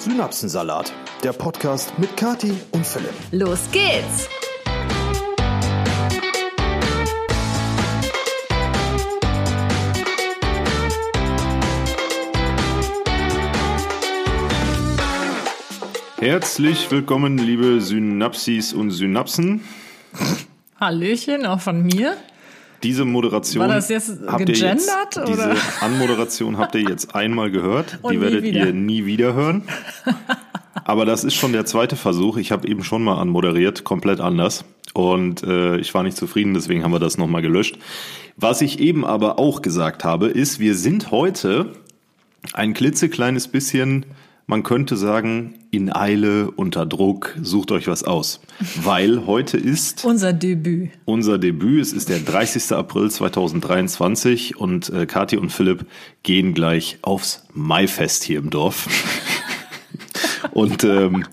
Synapsensalat, der Podcast mit Kati und Philipp. Los geht's! Herzlich willkommen, liebe Synapsis und Synapsen. Hallöchen, auch von mir. Diese Moderation War das jetzt habt ihr jetzt, gegendert, oder? diese Anmoderation habt ihr jetzt einmal gehört. Und Die werdet wieder. ihr nie wieder hören. Aber das ist schon der zweite Versuch. Ich habe eben schon mal anmoderiert, komplett anders. Und äh, ich war nicht zufrieden, deswegen haben wir das nochmal gelöscht. Was ich eben aber auch gesagt habe, ist, wir sind heute ein klitzekleines bisschen, man könnte sagen, in Eile, unter Druck, sucht euch was aus. Weil heute ist Unser Debüt. unser Debüt. Es ist der 30. April 2023 und äh, Kathi und Philipp gehen gleich aufs Maifest hier im Dorf. und ähm,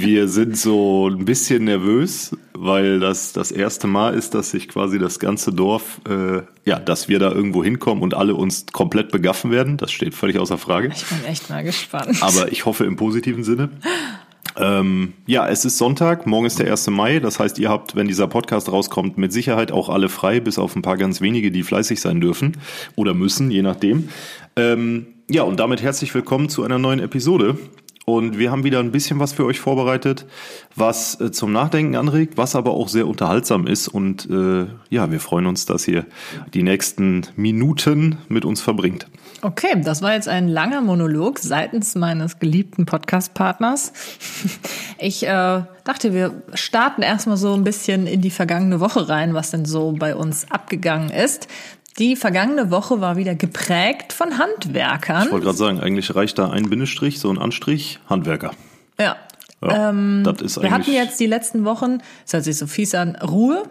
wir sind so ein bisschen nervös, weil das das erste Mal ist, dass sich quasi das ganze Dorf, äh, ja, dass wir da irgendwo hinkommen und alle uns komplett begaffen werden. Das steht völlig außer Frage. Ich bin echt mal gespannt. Aber ich hoffe im positiven Sinne. Ähm, ja, es ist Sonntag, morgen ist der 1. Mai. Das heißt, ihr habt, wenn dieser Podcast rauskommt, mit Sicherheit auch alle frei, bis auf ein paar ganz wenige, die fleißig sein dürfen oder müssen, je nachdem. Ähm, ja, und damit herzlich willkommen zu einer neuen Episode. Und wir haben wieder ein bisschen was für euch vorbereitet, was äh, zum Nachdenken anregt, was aber auch sehr unterhaltsam ist. Und äh, ja, wir freuen uns, dass ihr die nächsten Minuten mit uns verbringt. Okay, das war jetzt ein langer Monolog seitens meines geliebten Podcast-Partners. Ich äh, dachte, wir starten erstmal so ein bisschen in die vergangene Woche rein, was denn so bei uns abgegangen ist. Die vergangene Woche war wieder geprägt von Handwerkern. Ich wollte gerade sagen, eigentlich reicht da ein Bindestrich, so ein Anstrich, Handwerker. Ja. Ja, das ist Ähm, Wir hatten eigentlich. jetzt die letzten Wochen, das hört sich so fies an, Ruhe.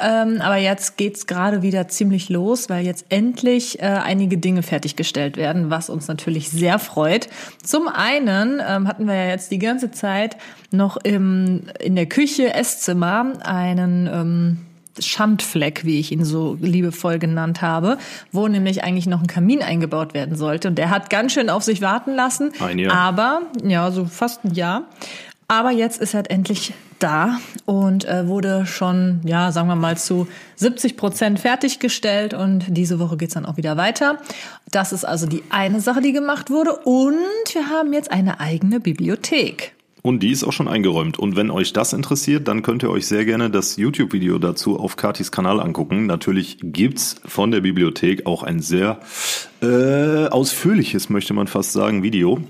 Ähm, aber jetzt geht's gerade wieder ziemlich los, weil jetzt endlich äh, einige Dinge fertiggestellt werden, was uns natürlich sehr freut. Zum einen ähm, hatten wir ja jetzt die ganze Zeit noch im, in der Küche, Esszimmer einen ähm, Schandfleck, wie ich ihn so liebevoll genannt habe, wo nämlich eigentlich noch ein Kamin eingebaut werden sollte. Und der hat ganz schön auf sich warten lassen. Ein Jahr. Aber, ja, so fast ein Jahr. Aber jetzt ist er endlich da und äh, wurde schon, ja, sagen wir mal zu 70 Prozent fertiggestellt und diese Woche geht's dann auch wieder weiter. Das ist also die eine Sache, die gemacht wurde und wir haben jetzt eine eigene Bibliothek. Und die ist auch schon eingeräumt. Und wenn euch das interessiert, dann könnt ihr euch sehr gerne das YouTube-Video dazu auf Katis Kanal angucken. Natürlich gibt's von der Bibliothek auch ein sehr äh, ausführliches, möchte man fast sagen, Video.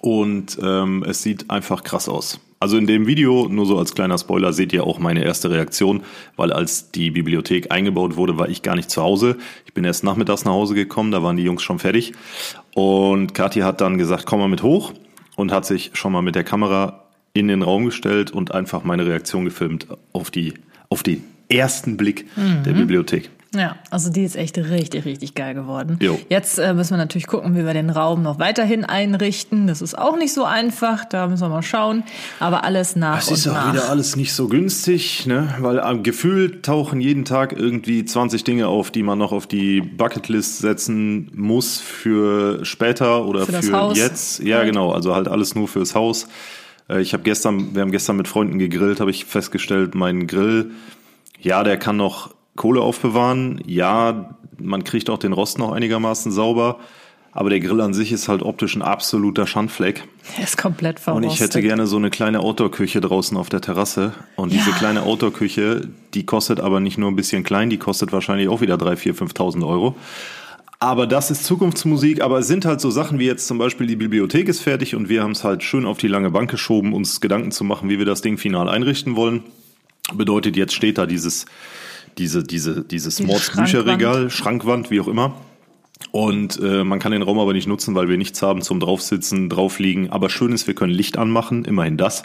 Und ähm, es sieht einfach krass aus. Also in dem Video, nur so als kleiner Spoiler, seht ihr auch meine erste Reaktion, weil als die Bibliothek eingebaut wurde, war ich gar nicht zu Hause. Ich bin erst nachmittags nach Hause gekommen, da waren die Jungs schon fertig. Und Kathi hat dann gesagt, komm mal mit hoch und hat sich schon mal mit der Kamera in den Raum gestellt und einfach meine Reaktion gefilmt auf die, auf den ersten Blick der Bibliothek. Ja, also die ist echt richtig, richtig geil geworden. Jo. Jetzt äh, müssen wir natürlich gucken, wie wir den Raum noch weiterhin einrichten. Das ist auch nicht so einfach, da müssen wir mal schauen. Aber alles nach Es und ist auch nach. wieder alles nicht so günstig, ne? weil am Gefühl tauchen jeden Tag irgendwie 20 Dinge auf, die man noch auf die Bucketlist setzen muss für später oder Für für, das jetzt. Ja, Halt. genau, also halt alles nur fürs Haus. Äh, Ich habe gestern, wir haben gestern mit Freunden gegrillt, habe ich festgestellt, mein Grill, ja, der kann noch Kohle aufbewahren, ja, man kriegt auch den Rost noch einigermaßen sauber, aber der Grill an sich ist halt optisch ein absoluter Schandfleck. Der ist komplett Und verrostet. ich hätte gerne so eine kleine Outdoor-Küche draußen auf der Terrasse. Und diese Ja. kleine Outdoor-Küche, die kostet aber nicht nur ein bisschen klein, die kostet wahrscheinlich auch wieder 3.000, 4.000, 5.000 Euro. Aber das ist Zukunftsmusik. Aber es sind halt so Sachen wie jetzt zum Beispiel die Bibliothek ist fertig und wir haben es halt schön auf die lange Bank geschoben, uns Gedanken zu machen, wie wir das Ding final einrichten wollen. Bedeutet, jetzt steht da dieses, diese, diese, dieses Diese Mordsbücherregal, Schrankwand, wie auch immer. Und äh, man kann den Raum aber nicht nutzen, weil wir nichts haben zum draufsitzen, draufliegen. Aber schön ist, wir können Licht anmachen, immerhin das.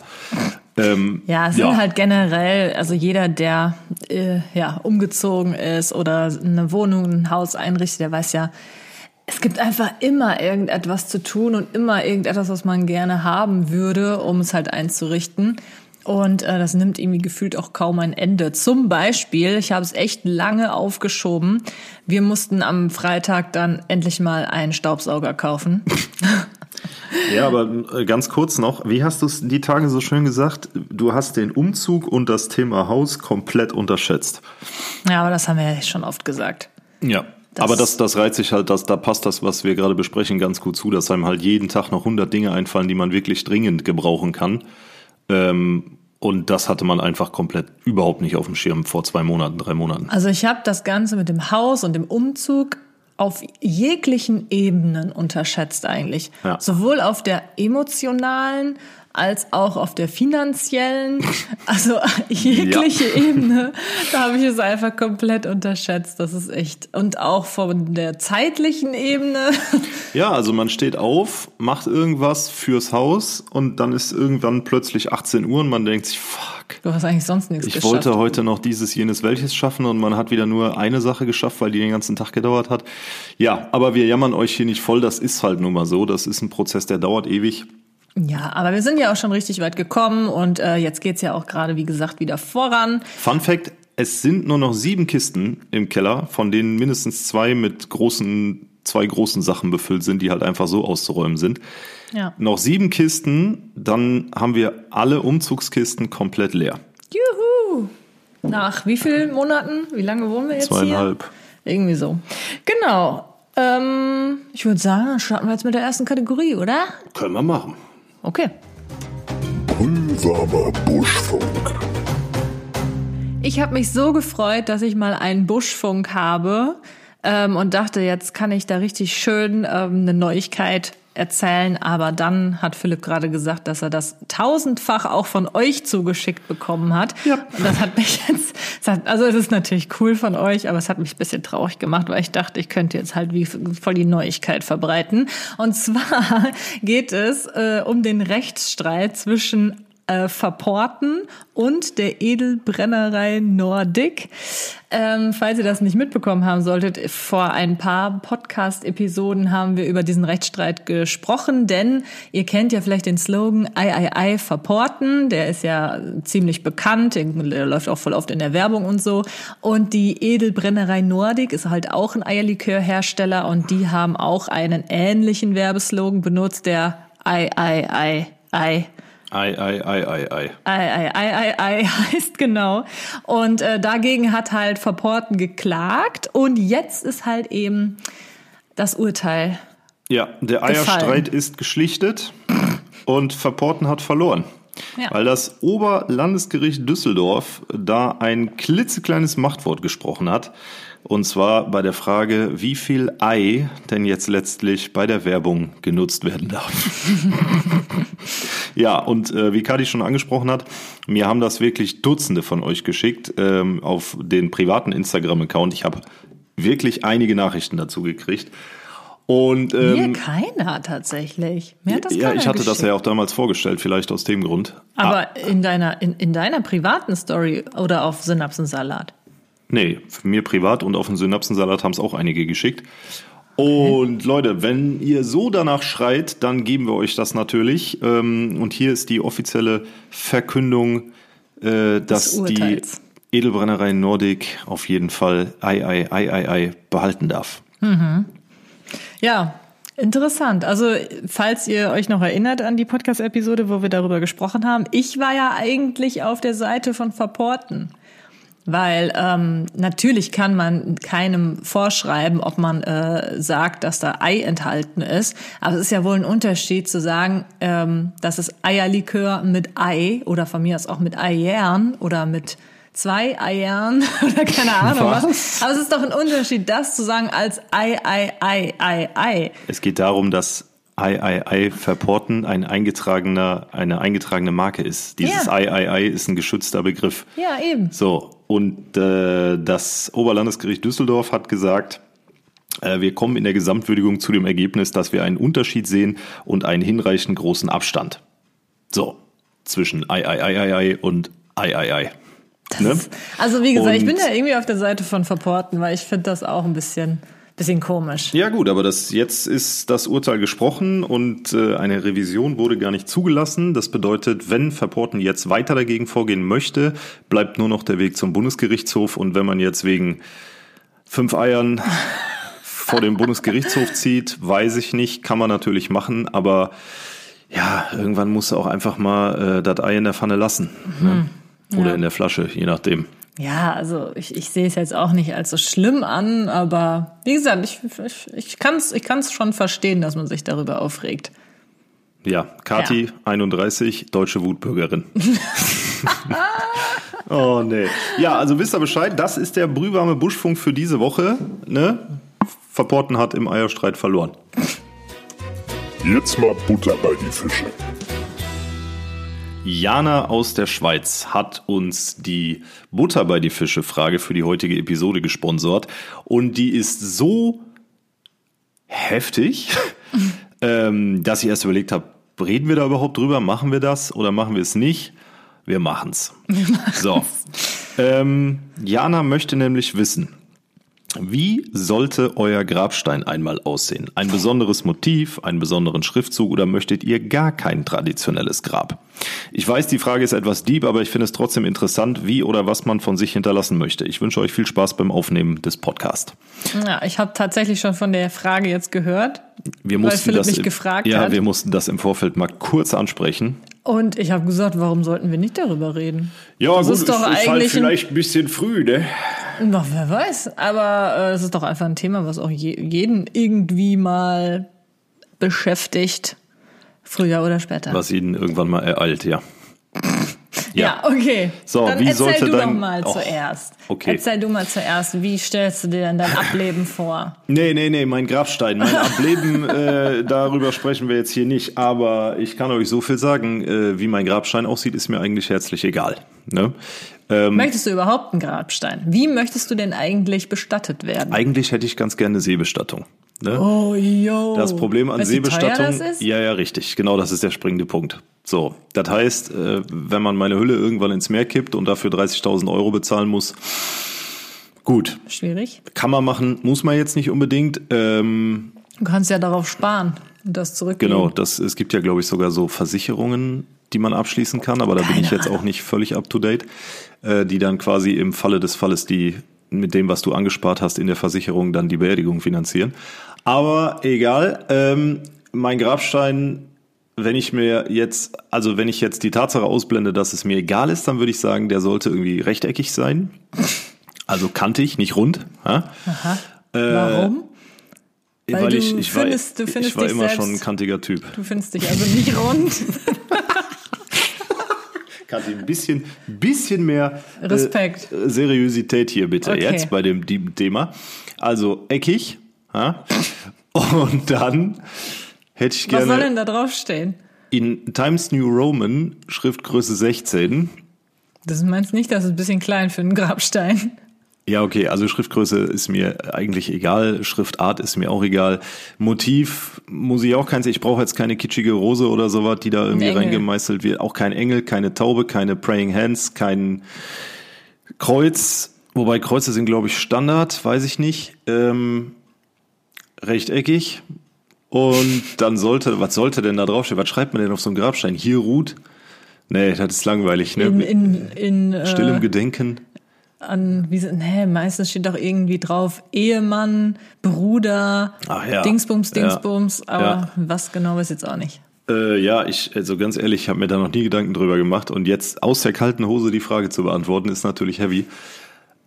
Ähm, Ja, es sind halt generell, also jeder, der äh, ja umgezogen ist oder eine Wohnung, ein Haus einrichtet, der weiß ja, es gibt einfach immer irgendetwas zu tun und immer irgendetwas, was man gerne haben würde, um es halt einzurichten. Und äh, das nimmt irgendwie gefühlt auch kaum ein Ende. Zum Beispiel, ich habe es echt lange aufgeschoben. Wir mussten am Freitag dann endlich mal einen Staubsauger kaufen. Ja, aber äh, ganz kurz noch, wie hast du es die Tage so schön gesagt? Du hast den Umzug und das Thema Haus komplett unterschätzt. Ja, aber das haben wir ja schon oft gesagt. Ja. Das- aber das, das reizt sich halt, das, da passt das, was wir gerade besprechen, ganz gut zu, dass einem halt jeden Tag noch 100 Dinge einfallen, die man wirklich dringend gebrauchen kann. Ähm, und das hatte man einfach komplett überhaupt nicht auf dem Schirm vor zwei Monaten, drei Monaten. Also ich habe das Ganze mit dem Haus und dem Umzug auf jeglichen Ebenen unterschätzt eigentlich. Ja. Sowohl auf der emotionalen als auch auf der finanziellen, also jegliche Ebene, da habe ich es einfach komplett unterschätzt. Das ist echt. Und auch von der zeitlichen Ebene. Ja, also man steht auf, macht irgendwas fürs Haus und dann ist irgendwann plötzlich 18 Uhr und man denkt sich, fuck. Du hast eigentlich sonst nichts Ich geschafft. wollte heute noch dieses, jenes, welches schaffen und man hat wieder nur eine Sache geschafft, weil die den ganzen Tag gedauert hat. Ja, aber wir jammern euch hier nicht voll, das ist halt nun mal so. Das ist ein Prozess, der dauert ewig. Ja, aber wir sind ja auch schon richtig weit gekommen und äh, jetzt geht's ja auch gerade, wie gesagt, wieder voran. Fun Fact, es sind nur noch sieben Kisten im Keller, von denen mindestens zwei mit großen, zwei großen Sachen befüllt sind, die halt einfach so auszuräumen sind. Ja. Noch sieben Kisten, dann haben wir alle Umzugskisten komplett leer. Juhu! Nach wie vielen Monaten? Wie lange wohnen wir jetzt Zweieinhalb. hier? Irgendwie so. Genau. Ähm, ich würde sagen, dann starten wir jetzt mit der ersten Kategorie, oder? Können wir machen. Okay. Unwarmer Buschfunk. Ich habe mich so gefreut, dass ich mal einen Buschfunk habe ähm, und dachte, jetzt kann ich da richtig schön ähm, eine Neuigkeit erzählen. Aber dann hat Philipp gerade gesagt, dass er das tausendfach auch von euch zugeschickt bekommen hat. Ja. Und das hat mich jetzt, hat- also es ist natürlich cool von euch, aber es hat mich ein bisschen traurig gemacht, weil ich dachte, ich könnte jetzt halt wie voll die Neuigkeit verbreiten. Und zwar geht es äh, um den Rechtsstreit zwischen äh, Verporten und der Edelbrennerei Nordic. Ähm, falls ihr das nicht mitbekommen haben solltet, vor ein paar Podcast-Episoden haben wir über diesen Rechtsstreit gesprochen, denn ihr kennt ja vielleicht den Slogan Ei, Ei, Ei, Verporten, der ist ja ziemlich bekannt, der läuft auch voll oft in der Werbung und so. Und die Edelbrennerei Nordic ist halt auch ein Eierlikörhersteller und die haben auch einen ähnlichen Werbeslogan benutzt, der Ei, Ei, Ei, Ei. Ei, ei, ei, ei, ei. Ei, ei, ei, ei, ei heißt genau. Und äh, dagegen hat halt Verporten geklagt und jetzt ist halt eben das Urteil. Ja, der Gefallen. Eierstreit ist geschlichtet und Verporten hat verloren. Ja. Weil das Oberlandesgericht Düsseldorf da ein klitzekleines Machtwort gesprochen hat. Und zwar bei der Frage, wie viel Ei denn jetzt letztlich bei der Werbung genutzt werden darf. ja, und äh, wie Kadi schon angesprochen hat, mir haben das wirklich Dutzende von euch geschickt ähm, auf den privaten Instagram-Account. Ich habe wirklich einige Nachrichten dazu gekriegt. Und ähm, Mir keiner tatsächlich. Mir hat das ja, keiner ich hatte das geschickt. ja auch damals vorgestellt, vielleicht aus dem Grund. Ah, Aber in deiner, in, in deiner privaten Story oder auf Synapsensalat? nee, für mir privat und auf den Synapsensalat haben es auch einige geschickt. Und Leute, wenn ihr so danach schreit, dann geben wir euch das natürlich. Ähm, Und hier ist die offizielle Verkündung, äh, dass Des die. Edelbrennerei Nordic auf jeden Fall Ei, Ei, Ei, Ei, Ei behalten darf. Ja, interessant. Also, falls ihr euch noch erinnert an die Podcast-Episode, wo wir darüber gesprochen haben, ich war ja eigentlich auf der Seite von Verporten. Weil ähm, natürlich kann man keinem vorschreiben, ob man äh, sagt, dass da Ei enthalten ist. Aber es ist ja wohl ein Unterschied zu sagen, ähm, dass es Eierlikör mit Ei oder von mir aus auch mit Eiern oder mit zwei Eiern oder keine Ahnung was. Was? Aber es ist doch ein Unterschied, das zu sagen als Ei, Ei, Ei, Ei, Ei. Es geht darum, dass Ei, Ei, Ei verporten ein eingetragener, eine eingetragene Marke ist. Dieses Ja. Ei, Ei, Ei ist ein geschützter Begriff. Ja, eben. So, und äh, das Oberlandesgericht Düsseldorf hat gesagt, äh, wir kommen in der Gesamtwürdigung zu dem Ergebnis, dass wir einen Unterschied sehen und einen hinreichend großen Abstand. So, zwischen Ei, Ei, Ei, Ei, Ei und Ei, Ei, Ei. Ne? Also wie gesagt, ich Und- bin ja irgendwie auf der Seite von Verporten, weil ich finde das auch ein bisschen, bisschen komisch. Ja gut, aber das jetzt ist das Urteil gesprochen und äh, eine Revision wurde gar nicht zugelassen. Das bedeutet, wenn Verporten jetzt weiter dagegen vorgehen möchte, bleibt nur noch der Weg zum Bundesgerichtshof und wenn man jetzt wegen fünf Eiern vor dem Bundesgerichtshof zieht, weiß ich nicht, kann man natürlich machen, aber ja, irgendwann musst du auch einfach mal äh, das Ei in der Pfanne lassen. Ne? Oder Ja. in der Flasche, je nachdem. Ja, also ich, ich sehe es jetzt auch nicht als so schlimm an, aber wie gesagt, ich, ich, ich kann es ich kann's schon verstehen, dass man sich darüber aufregt. Ja, Kati, 31, deutsche Wutbürgerin. oh nee. Ja, also wisst ihr Bescheid, das ist der brühwarme Buschfunk für diese Woche. Ne? Verporten hat im Eierstreit verloren. Jetzt mal Butter bei die Fische. Jana aus der Schweiz hat uns die Butter bei die Fische Frage für die heutige Episode gesponsert und die ist so heftig, ähm, dass ich erst überlegt habe, reden wir da überhaupt drüber, machen wir das oder machen wir es nicht? Wir machen's. So. Ähm, Jana möchte nämlich wissen, wie sollte euer Grabstein einmal aussehen? Ein besonderes Motiv, einen besonderen Schriftzug oder möchtet ihr gar kein traditionelles Grab? Ich weiß, die Frage ist etwas deep, aber ich finde es trotzdem interessant, wie oder was man von sich hinterlassen möchte. Ich wünsche euch viel Spaß beim Aufnehmen des Podcasts. Ja, ich habe tatsächlich schon von der Frage jetzt gehört. Wir Weil mussten Philipp das mich gefragt ja, hat. wir mussten das im Vorfeld mal kurz ansprechen. Und ich habe gesagt, warum sollten wir nicht darüber reden? Ja, Das ist doch eigentlich ein- halt ein bisschen früh, ne? Na, wer weiß. Aber äh, es ist doch einfach ein Thema, was auch je, jeden irgendwie mal beschäftigt. Früher oder später. Was ihn irgendwann mal ereilt, ja. Ja, okay. So, Dann wie erzähl sollte du doch dein- mal Oh, zuerst. okay. Erzähl du mal zuerst. Wie stellst du dir denn dein Ableben vor? Nee, nee, nee, mein Grabstein, mein Ableben, äh, darüber sprechen wir jetzt hier nicht. Aber ich kann euch so viel sagen, äh, wie mein Grabstein aussieht, ist mir eigentlich herzlich egal. Ne? Ähm, Möchtest du überhaupt einen Grabstein? Wie möchtest du denn eigentlich bestattet werden? eigentlich hätte ich ganz gerne Seebestattung. Ne? Oh, yo. Das Problem an teuer Seebestattung, ja, ja, richtig, genau, das ist der springende Punkt. So, das heißt, äh, wenn man meine Hülle irgendwann ins Meer kippt und dafür 30.000 Euro bezahlen muss, gut, Schwierig. kann man machen, muss man jetzt nicht unbedingt. Ähm, Du kannst ja darauf sparen und das zurückgeben. Genau, das, es gibt ja, glaube ich, sogar so Versicherungen, die man abschließen kann, aber da bin Keine ich jetzt auch nicht völlig up to date, äh, die dann quasi im Falle des Falles die mit dem, was du angespart hast in der Versicherung, dann die Beerdigung finanzieren. Aber egal, ähm, mein Grabstein, wenn ich mir jetzt, also wenn ich jetzt die Tatsache ausblende, dass es mir egal ist, dann würde ich sagen, der sollte irgendwie rechteckig sein. Also kantig, nicht rund. Ja? Warum? Weil Weil, du ich, ich war, findest- du findest ich war immer selbst- schon ein kantiger Typ. Du findest dich also nicht rund. Kathi, ein bisschen, bisschen mehr äh, Respekt. Seriosität hier bitte Okay. jetzt bei dem Thema. Also eckig. Ja? Und dann hätte ich Was soll gerne denn da draufstehen? in Times New Roman, Schriftgröße 16. Das meinst nicht, das ist ein bisschen klein für einen Grabstein. Ja, okay, also Schriftgröße ist mir eigentlich egal, Schriftart ist mir auch egal. Motiv muss ich auch keins, ich brauche jetzt keine kitschige Rose oder sowas, die da irgendwie reingemeißelt wird. Auch kein Engel, keine Taube, keine Praying Hands, kein Kreuz. Wobei Kreuze sind, glaube ich, Standard, weiß ich nicht. Ähm, rechteckig. Und dann sollte, was sollte denn da draufstehen? Was schreibt man denn auf so einem Grabstein? Hier ruht? Nee, das ist langweilig, ne? In, in, in äh, Stillem Gedenken. An, wie, se- nee, meistens steht doch irgendwie drauf Ehemann, Bruder, ja. Dingsbums, Ja. Dingsbums, aber Ja. was genau weiß ich jetzt auch nicht. Äh, ja, ich, also ganz ehrlich, ich habe mir da noch nie Gedanken drüber gemacht. Und jetzt aus der kalten Hose die Frage zu beantworten, ist natürlich heavy.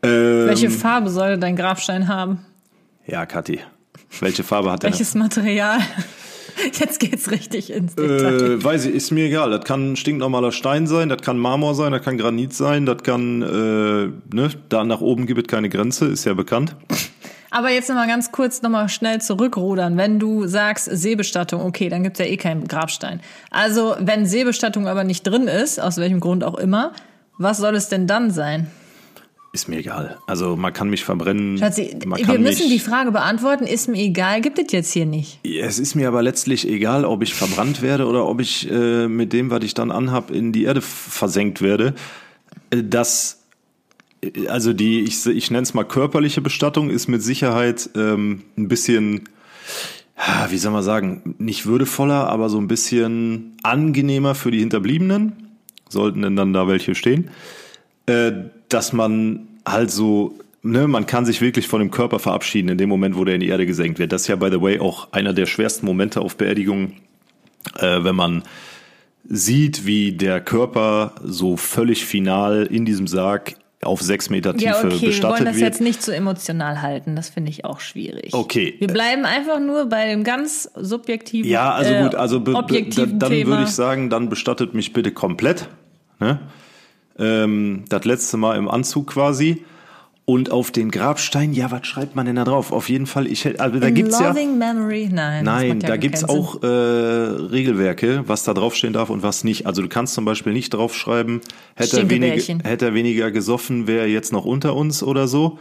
Ähm, Welche Farbe soll dein Grabstein haben? Ja, Kathi. Welche Farbe hat der? Welches Material? Jetzt geht's richtig ins Detail. Äh, weiß ich, ist mir egal. Das kann stinknormaler Stein sein, das kann Marmor sein, das kann Granit sein, das kann, äh, ne, da nach oben gibt es keine Grenze, ist ja bekannt. Aber jetzt nochmal ganz kurz nochmal schnell zurückrudern. Wenn du sagst Seebestattung, okay, dann gibt's ja eh keinen Grabstein. Also wenn Seebestattung aber nicht drin ist, aus welchem Grund auch immer, was soll es denn dann sein? Ist mir egal. Also man kann mich verbrennen. Schatzi, wir müssen die Frage beantworten, ist mir egal, gibt es jetzt hier nicht. Es ist mir aber letztlich egal, ob ich verbrannt werde oder ob ich äh, mit dem, was ich dann anhab, in die Erde versenkt werde. Äh, Das, äh, also die, ich, ich nenne es mal körperliche Bestattung, ist mit Sicherheit ähm, ein bisschen, wie soll man sagen, nicht würdevoller, aber so ein bisschen angenehmer für die Hinterbliebenen. Sollten denn dann da welche stehen. Äh, dass man halt so ne, man kann sich wirklich von dem Körper verabschieden in dem Moment, wo der in die Erde gesenkt wird. Das ist ja, by the way, auch einer der schwersten Momente auf Beerdigungen, äh, wenn man sieht, wie der Körper so völlig final in diesem Sarg auf sechs Meter Tiefe Ja, okay, wir bestattet wollen das wird. jetzt nicht so emotional halten. Das finde ich auch schwierig. Okay. Wir bleiben einfach nur bei dem ganz subjektiven, Ja, also äh, gut, also be, be, dann Thema. würde ich sagen, dann bestattet mich bitte komplett. Ne? Ähm, das letzte Mal im Anzug quasi. Und auf den Grabstein, ja, was schreibt man denn da drauf? Auf jeden Fall, ich hätte, also da In gibt's ja. Loving Memory? Nein. Nein, ja da gibt's Sinn. auch äh, Regelwerke, was da draufstehen darf und was nicht. Also du kannst zum Beispiel nicht draufschreiben, hätte er, weniger, Stinkebärchen. hätte er weniger gesoffen, wäre er jetzt noch unter uns oder so.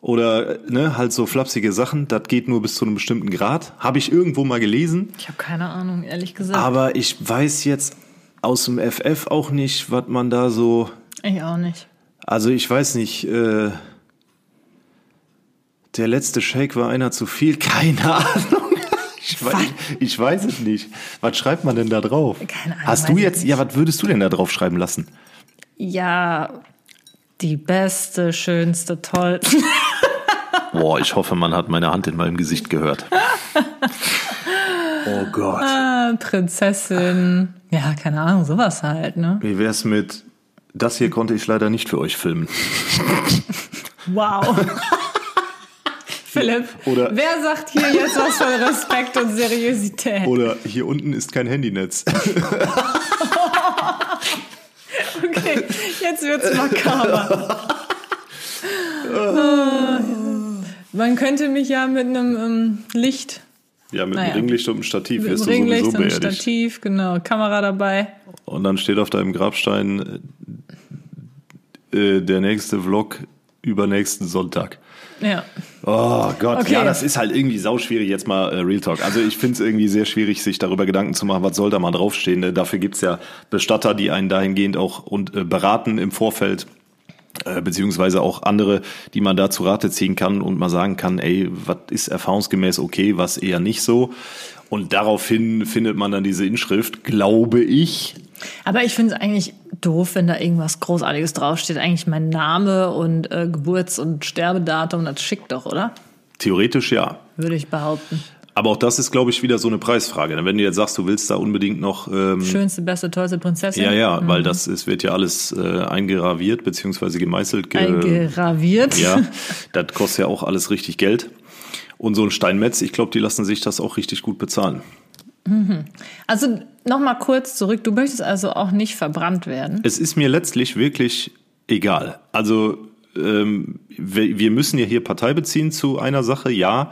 Oder ne, halt so flapsige Sachen, das geht nur bis zu einem bestimmten Grad. Habe ich irgendwo mal gelesen. Ich habe keine Ahnung, ehrlich gesagt. Aber ich weiß jetzt aus dem FF auch nicht, was man da so. ich auch nicht. Also ich weiß nicht, äh, der letzte Shake war einer zu viel. Keine Ahnung. Ich weiß, ich weiß es nicht. Was schreibt man denn da drauf? Keine Ahnung, Hast du jetzt, ja, was würdest du denn da drauf schreiben lassen? Ja, die beste, schönste, tollste. Boah, ich hoffe, man hat meine Hand in meinem Gesicht gehört. Oh Gott. Ah, Prinzessin. Ja, keine Ahnung, sowas halt, ne? Wie wär's mit, das hier konnte ich leider nicht für euch filmen. Wow. Philipp, Oder- wer sagt hier jetzt was von Respekt und Seriosität? Oder hier unten ist kein Handynetz. Okay, jetzt wird's makaber. Ah, Man könnte mich ja mit einem ähm, Licht, Ja, mit Naja. einem Ringlicht und einem Stativ mit wirst du Ringlicht sowieso und einem beerdigt. Stativ, genau, Kamera dabei. Und dann steht auf deinem Grabstein äh, der nächste Vlog übernächsten Sonntag. Ja. Oh Gott, Okay. ja, das ist halt irgendwie sauschwierig jetzt mal äh, Real Talk. Also ich finde es irgendwie sehr schwierig, sich darüber Gedanken zu machen, was soll da mal draufstehen. Ne? Dafür gibt's ja Bestatter, die einen dahingehend auch und äh, beraten im Vorfeld, äh, beziehungsweise auch andere, die man da zu Rate ziehen kann und mal sagen kann, ey, was ist erfahrungsgemäß okay, was eher nicht so. Und daraufhin findet man dann diese Inschrift, glaube ich. Aber ich finde es eigentlich doof, wenn da irgendwas Großartiges draufsteht. Eigentlich mein Name und äh, Geburts- und Sterbedatum, das schickt doch, oder? Theoretisch ja. Würde ich behaupten. Aber auch das ist, glaube ich, wieder so eine Preisfrage. Wenn du jetzt sagst, du willst da unbedingt noch ähm, Schönste, beste, tollste Prinzessin. Ja, ja, weil das ist, wird ja alles äh, eingraviert beziehungsweise gemeißelt. Ge Eingraviert. ja, das kostet ja auch alles richtig Geld. Und so ein Steinmetz, ich glaube, die lassen sich das auch richtig gut bezahlen. Also nochmal kurz zurück. Du möchtest also auch nicht verbrannt werden. Es ist mir letztlich wirklich egal. Also ähm, wir, wir müssen ja hier Partei beziehen zu einer Sache, ja,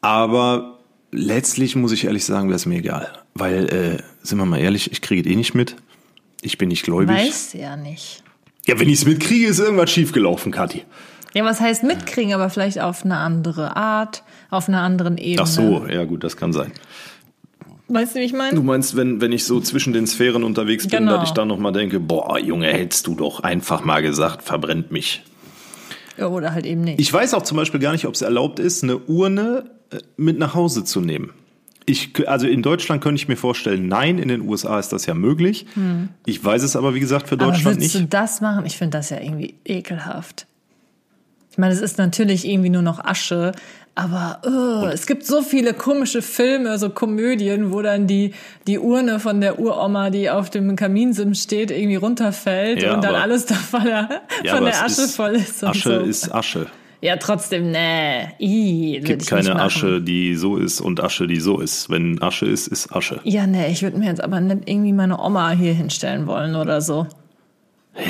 aber letztlich muss ich ehrlich sagen, wäre es mir egal. Weil, äh, sind wir mal ehrlich, ich kriege es eh nicht mit. Ich bin nicht gläubig. Weißt du ja nicht. Ja, wenn ich es mitkriege, ist irgendwas schiefgelaufen, Kathi. Ja, was heißt mitkriegen, aber vielleicht auf eine andere Art, auf einer anderen Ebene. Ach so, ja gut, das kann sein. Weißt du, wie ich meine? Du meinst, wenn, wenn ich so zwischen den Sphären unterwegs bin, Genau. dass ich dann nochmal denke, boah, Junge, hättest du doch einfach mal gesagt, verbrennt mich. Ja, Oder halt eben nicht. Ich weiß auch zum Beispiel gar nicht, ob es erlaubt ist, eine Urne mit nach Hause zu nehmen. Ich, also in Deutschland könnte ich mir vorstellen, nein, in den USA ist das ja möglich. Ich weiß es aber, wie gesagt, für Hm. aber Deutschland würdest nicht. du das machen? Ich finde das ja irgendwie ekelhaft. Ich meine, es ist natürlich irgendwie nur noch Asche, aber uh, es gibt so viele komische Filme, so Komödien, wo dann die, die Urne von der Uroma, die auf dem Kaminsims steht, irgendwie runterfällt Ja, und dann aber- alles da von der, Ja, von aber der Asche voll ist. Und Asche so. ist Asche. Ja, trotzdem, nee. Ih, gibt keine. Asche, die so ist und Asche, die so ist. Wenn Asche ist, ist Asche. Ja, nee, ich würde mir jetzt aber nicht irgendwie meine Oma hier hinstellen wollen oder so.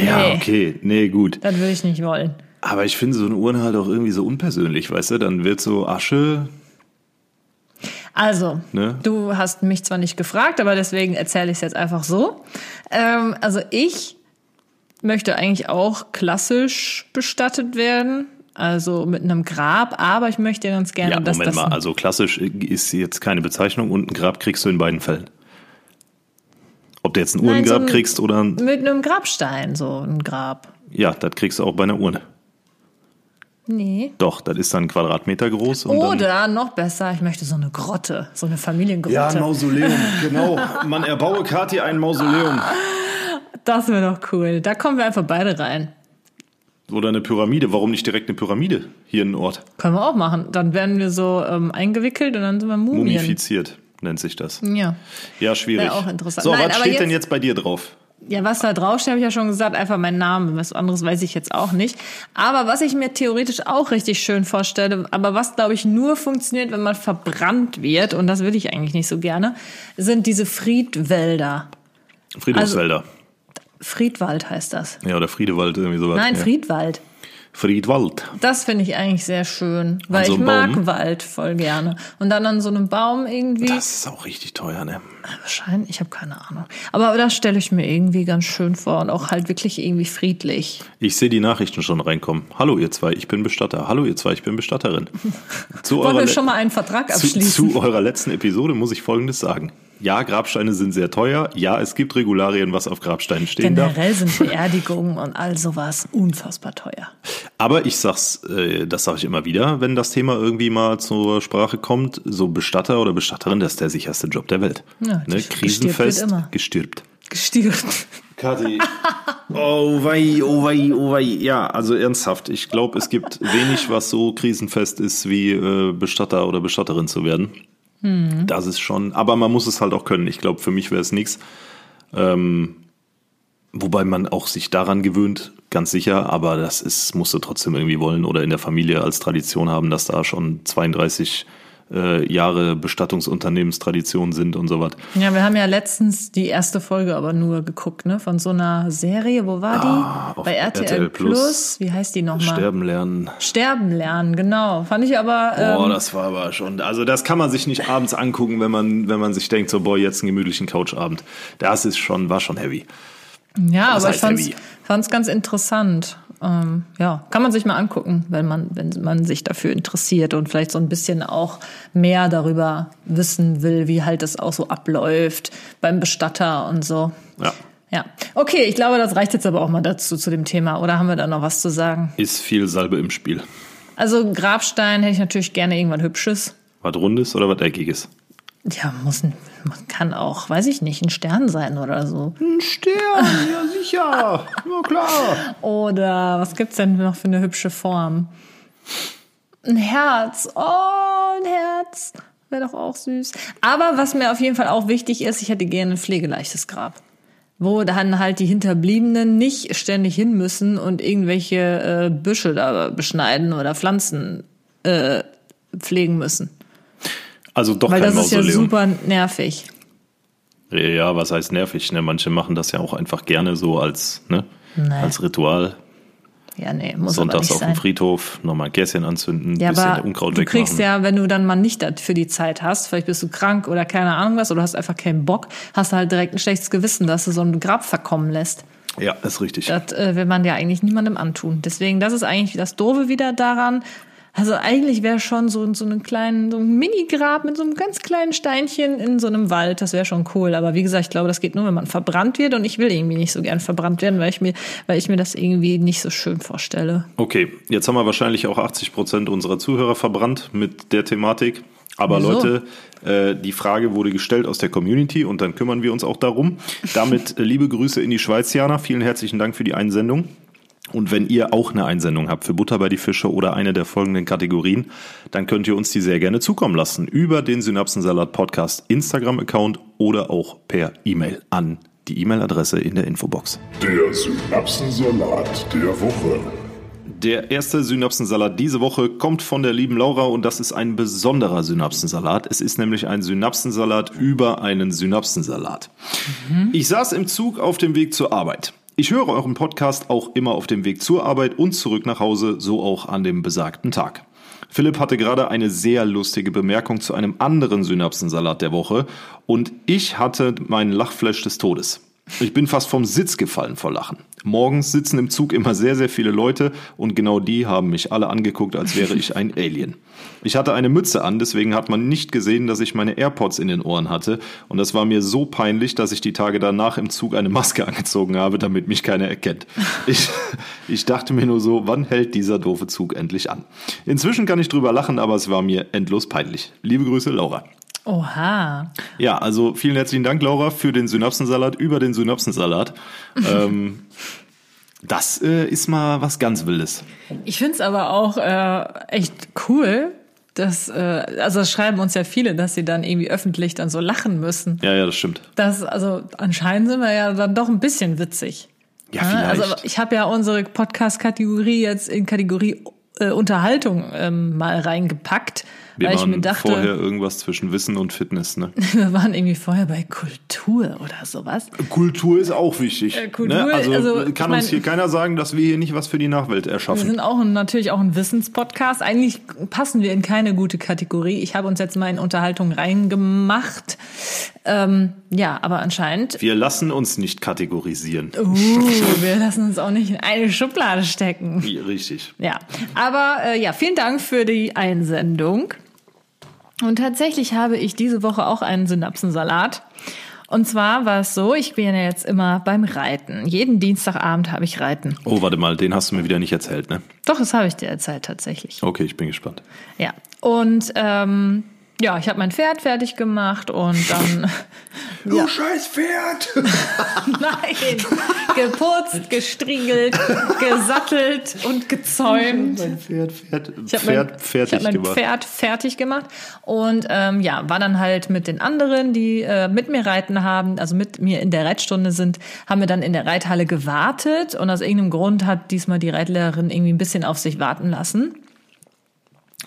Ja, Nee. okay, nee, gut. Das würde ich nicht wollen. Aber ich finde so eine Urne halt auch irgendwie so unpersönlich, weißt du? Dann wird so Asche. Also, Ne? du hast mich zwar nicht gefragt, aber deswegen erzähle ich es jetzt einfach so. Ähm, also ich möchte eigentlich auch klassisch bestattet werden, also mit einem Grab, aber ich möchte ganz gerne, Ja, dass Moment das mal. Also klassisch ist jetzt keine Bezeichnung und ein Grab kriegst du in beiden Fällen. Ob du jetzt ein Nein, Uhrengrab so ein- kriegst oder ein. mit einem Grabstein, so ein Grab. Ja, das kriegst du auch bei einer Urne. Nee. Doch, das ist dann Quadratmeter groß. Und dann, Oder noch besser, ich möchte so eine Grotte, so eine Familiengrotte. ja, ein Mausoleum, genau. Man erbaue Kati ein Mausoleum. das wäre doch cool. Da kommen wir einfach beide rein. Oder eine Pyramide. Warum nicht direkt eine Pyramide hier in Ort? Können wir auch machen. Dann werden wir so ähm, eingewickelt und dann sind wir Mumien. Mumifiziert nennt sich das. Ja. Ja, schwierig. Wäre auch interessant. So, Nein, was steht denn jetzt- jetzt bei dir drauf? Ja, was da draufsteht, habe ich ja schon gesagt, einfach mein Name. Was anderes weiß ich jetzt auch nicht. Aber was ich mir theoretisch auch richtig schön vorstelle, aber was, glaube ich, nur funktioniert, wenn man verbrannt wird, und das will ich eigentlich nicht so gerne, sind diese Friedwälder. Friedhofswälder. Friedwald heißt das. ja, oder Friedewald, irgendwie sowas. Nein, ja. Friedwald. Friedwald. Das finde ich eigentlich sehr schön, weil so ich mag Baum? Wald voll gerne. Und dann an so einem Baum irgendwie. Das ist auch richtig teuer, ne? Wahrscheinlich, ich habe keine Ahnung. Aber das stelle ich mir irgendwie ganz schön vor und auch halt wirklich irgendwie friedlich. Ich sehe die Nachrichten schon reinkommen. Hallo ihr zwei, ich bin Bestatter. Hallo ihr zwei, ich bin Bestatterin. Zu Wollen wir schon mal einen Vertrag zu, abschließen? zu eurer letzten Episode muss ich Folgendes sagen. Ja, Grabsteine sind sehr teuer. Ja, es gibt Regularien, was auf Grabsteinen stehen darf. Generell sind Beerdigungen und all sowas unfassbar teuer. Aber ich sag's, äh, das sage ich immer wieder, wenn das Thema irgendwie mal zur Sprache kommt, so Bestatter oder Bestatterin, das ist der sicherste Job der Welt. Ja, ne? Krisenfest, gestirbt. Gestirbt. Kathi. Oh wei, oh wei, oh wei. Ja, also ernsthaft. Ich glaube, es gibt wenig, was so krisenfest ist, wie äh, Bestatter oder Bestatterin zu werden. Das ist schon, aber man muss es halt auch können. Ich glaube, für mich wäre es nichts. Ähm, wobei man auch sich daran gewöhnt, ganz sicher, aber das ist, musst du trotzdem irgendwie wollen oder in der Familie als Tradition haben, dass da schon 32 äh, Jahre Bestattungsunternehmenstradition sind und so was. Ja, wir haben ja letztens die erste Folge aber nur geguckt, ne? Von so einer Serie. Wo war die? Ah, Bei RTL, RTL Plus. Plus. Wie heißt die nochmal? Sterben lernen. Sterben lernen, genau. Fand ich aber. Boah, Ähm, das war aber schon. Also das kann man sich nicht abends angucken, wenn man, wenn man sich denkt, so boah, jetzt einen gemütlichen Couchabend. Das ist schon, war schon heavy. ja, was aber ich fand's, heavy? fand's ganz interessant. Ähm, ja, kann man sich mal angucken, wenn man, wenn man sich dafür interessiert und vielleicht so ein bisschen auch mehr darüber wissen will, wie halt das auch so abläuft beim Bestatter und so. Ja. Ja, okay, ich glaube, das reicht jetzt aber auch mal dazu zu dem Thema. Oder haben wir da noch was zu sagen? Ist viel Salbe im Spiel. Also Grabstein hätte ich natürlich gerne irgendwas Hübsches. Was Rundes oder was Eckiges? Ja, muss ein, kann auch, weiß ich nicht, ein Stern sein oder so. Ein Stern, ja sicher. Na klar. Oder was gibt's denn noch für eine hübsche Form? Ein Herz. Oh, ein Herz. Wäre doch auch süß. Aber was mir auf jeden Fall auch wichtig ist, ich hätte gerne ein pflegeleichtes Grab. Wo dann halt die Hinterbliebenen nicht ständig hin müssen und irgendwelche äh, Büsche da beschneiden oder Pflanzen äh, pflegen müssen. Also doch Weil kein das ist ja Mausoleum. super nervig. Ja, was heißt nervig? Ne? Manche machen das ja auch einfach gerne so als, ne? Nee. als Ritual. Ja, nee, muss Sonntags aber auf nicht dem sein. Friedhof, nochmal ein Gässchen anzünden, Ja, bisschen aber Unkraut du wegmachen. kriegst ja, wenn du dann mal nicht dafür die Zeit hast, vielleicht bist du krank oder keine Ahnung was, oder hast einfach keinen Bock, hast du halt direkt ein schlechtes Gewissen, dass du so ein Grab verkommen lässt. ja, ist richtig. Das äh, will man ja eigentlich niemandem antun. Deswegen, das ist eigentlich das Doofe wieder daran. Also eigentlich wäre schon so, so einen kleinen, so ein Mini-Grab mit so einem ganz kleinen Steinchen in so einem Wald, das wäre schon cool. Aber wie gesagt, ich glaube, das geht nur, wenn man verbrannt wird und ich will irgendwie nicht so gern verbrannt werden, weil ich mir, weil ich mir das irgendwie nicht so schön vorstelle. Okay, jetzt haben wir wahrscheinlich auch 80 Prozent unserer Zuhörer verbrannt mit der Thematik. Aber Wieso? Leute, äh, die Frage wurde gestellt aus der Community und dann kümmern wir uns auch darum. Damit äh, liebe Grüße in die Schweiz, Jana. Vielen herzlichen Dank für die Einsendung. Und wenn ihr auch eine Einsendung habt für Butter bei die Fische oder eine der folgenden Kategorien, dann könnt ihr uns die sehr gerne zukommen lassen über den Synapsensalat Podcast Instagram-Account oder auch per E-Mail an die E-Mail-Adresse in der Infobox. Der Synapsensalat der Woche. Der erste Synapsensalat diese Woche kommt von der lieben Laura und das ist ein besonderer Synapsensalat. Es ist nämlich ein Synapsensalat über einen Synapsensalat. Ich saß im Zug auf dem Weg zur Arbeit. Ich höre euren Podcast auch immer auf dem Weg zur Arbeit und zurück nach Hause, so auch an dem besagten Tag. Philipp hatte gerade eine sehr lustige Bemerkung zu einem anderen Synapsensalat der Woche und ich hatte meinen Lachflash des Todes. Ich bin fast vom Sitz gefallen vor Lachen. Morgens sitzen im Zug immer sehr, sehr viele Leute und genau die haben mich alle angeguckt, als wäre ich ein Alien. Ich hatte eine Mütze an, deswegen hat man nicht gesehen, dass ich meine AirPods in den Ohren hatte und das war mir so peinlich, dass ich die Tage danach im Zug eine Maske angezogen habe, damit mich keiner erkennt. Ich, ich dachte mir nur so, wann hält dieser doofe Zug endlich an? Inzwischen kann ich drüber lachen, aber es war mir endlos peinlich. Liebe Grüße, Laura. Oha. Ja, also vielen herzlichen Dank, Laura, für den Synapsensalat über den Synapsensalat. ähm, Das äh, ist mal was ganz Wildes. Ich find's aber auch äh, echt cool, dass, äh, also das schreiben uns ja viele, dass sie dann irgendwie öffentlich dann so lachen müssen. Ja, ja, das stimmt. Das, also anscheinend sind wir ja dann doch ein bisschen witzig. Ja, vielleicht. Also ich habe ja unsere Podcast-Kategorie jetzt in Kategorie äh, Unterhaltung ähm, mal reingepackt, Wir weil ich waren mir dachte, vorher irgendwas zwischen Wissen und Fitness, ne? wir waren irgendwie vorher bei Kultur oder sowas. Kultur ist auch wichtig. Äh, Kultur, ne? Also, also, kann ich mein- uns hier keiner sagen, dass wir hier nicht was für die Nachwelt Wir erschaffen. sind auch ein, natürlich auch ein Wissenspodcast. Eigentlich passen wir in keine gute Kategorie. Ich habe uns jetzt mal in Unterhaltung reingemacht. Ähm, ja, aber anscheinend. Wir lassen uns nicht kategorisieren. Uh, wir lassen uns auch nicht in eine Schublade stecken. Richtig. Ja, aber äh, ja, vielen Dank für die Einsendung. Und tatsächlich habe ich diese Woche auch einen Synapsensalat. Und zwar war es so, ich bin ja jetzt immer beim Reiten. Jeden Dienstagabend habe ich Reiten. Oh, warte mal, den hast du mir wieder nicht erzählt, ne? Doch, das habe ich dir erzählt tatsächlich. Okay, ich bin gespannt. Ja, und ähm, ja, ich habe mein Pferd fertig gemacht und dann Du scheiß Pferd! nein, geputzt, gestriegelt, gesattelt und gezäumt. mein Pferd, Pferd, Ich Pferd mein, fertig ich hab mein gemacht. Pferd fertig gemacht und ähm, ja, war dann halt mit den anderen, die äh, mit mir reiten haben, also mit mir in der Reitstunde sind, haben wir dann in der Reithalle gewartet und aus irgendeinem Grund hat diesmal die Reitlehrerin irgendwie ein bisschen auf sich warten lassen.